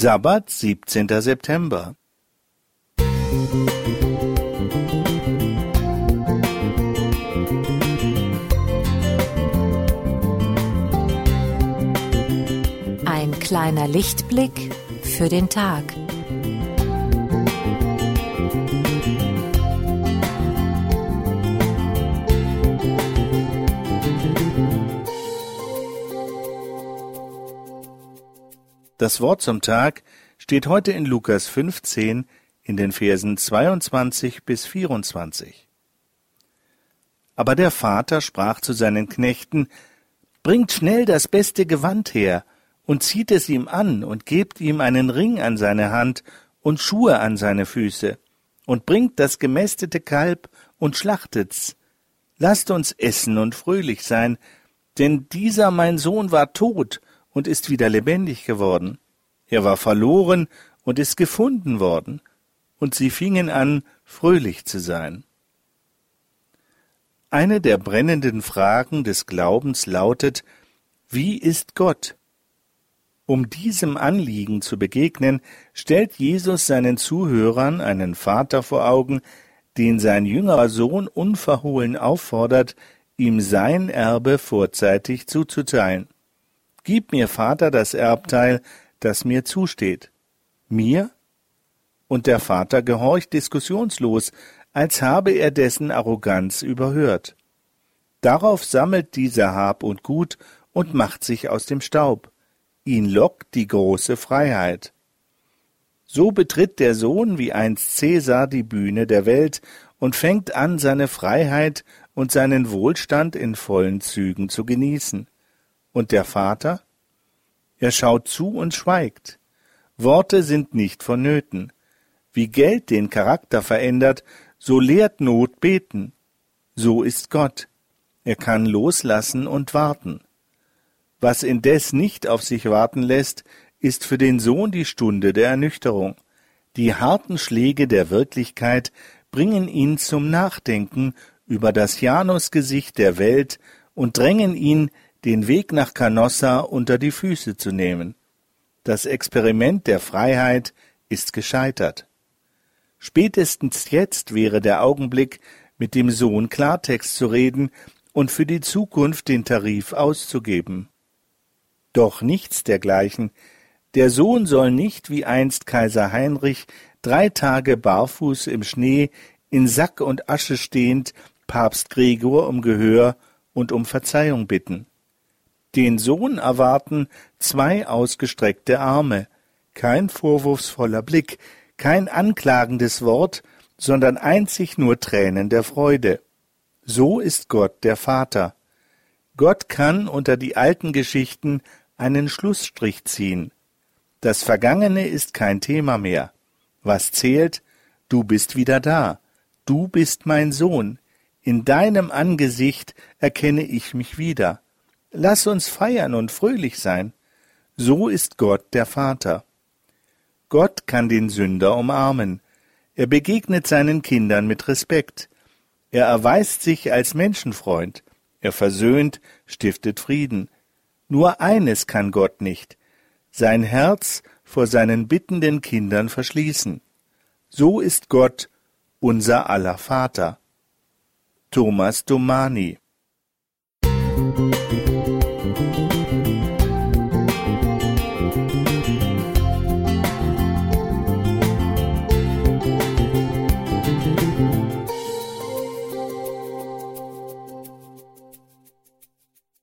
Sabbat, 17. September. Ein kleiner Lichtblick für den Tag. Das Wort zum Tag steht heute in Lukas 15 in den Versen 22 bis 24. Aber der Vater sprach zu seinen Knechten, Bringt schnell das beste Gewand her und zieht es ihm an und gebt ihm einen Ring an seine Hand und Schuhe an seine Füße und bringt das gemästete Kalb und schlachtet's. Lasst uns essen und fröhlich sein, denn dieser mein Sohn war tot und ist wieder lebendig geworden. Er war verloren und ist gefunden worden. Und sie fingen an, fröhlich zu sein. Eine der brennenden Fragen des Glaubens lautet, wie ist Gott? Um diesem Anliegen zu begegnen, stellt Jesus seinen Zuhörern einen Vater vor Augen, den sein jüngerer Sohn unverhohlen auffordert, ihm sein Erbe vorzeitig zuzuteilen. Gib mir, Vater, das Erbteil, das mir zusteht. Mir? Und der Vater gehorcht diskussionslos, als habe er dessen Arroganz überhört. Darauf sammelt dieser Hab und Gut und macht sich aus dem Staub. Ihn lockt die große Freiheit. So betritt der Sohn wie einst Cäsar die Bühne der Welt und fängt an, seine Freiheit und seinen Wohlstand in vollen Zügen zu genießen. Und der Vater? Er schaut zu und schweigt. Worte sind nicht vonnöten. Wie Geld den Charakter verändert, so lehrt Not beten. So ist Gott. Er kann loslassen und warten. Was indes nicht auf sich warten lässt, ist für den Sohn die Stunde der Ernüchterung. Die harten Schläge der Wirklichkeit bringen ihn zum Nachdenken über das Janusgesicht der Welt und drängen ihn, den Weg nach Canossa unter die Füße zu nehmen. Das Experiment der Freiheit ist gescheitert. Spätestens jetzt wäre der Augenblick, mit dem Sohn Klartext zu reden und für die Zukunft den Tarif auszugeben. Doch nichts dergleichen. Der Sohn soll nicht wie einst Kaiser Heinrich drei Tage barfuß im Schnee in Sack und Asche stehend Papst Gregor um Gehör und um Verzeihung bitten. Den Sohn erwarten zwei ausgestreckte Arme, kein vorwurfsvoller Blick, kein anklagendes Wort, sondern einzig nur Tränen der Freude. So ist Gott der Vater. Gott kann unter die alten Geschichten einen Schlussstrich ziehen. Das Vergangene ist kein Thema mehr. Was zählt? Du bist wieder da. Du bist mein Sohn. In deinem Angesicht erkenne ich mich wieder. Lass uns feiern und fröhlich sein. So ist Gott der Vater. Gott kann den Sünder umarmen. Er begegnet seinen Kindern mit Respekt. Er erweist sich als Menschenfreund. Er versöhnt, stiftet Frieden. Nur eines kann Gott nicht, sein Herz vor seinen bittenden Kindern verschließen. So ist Gott unser aller Vater. Thomas Domani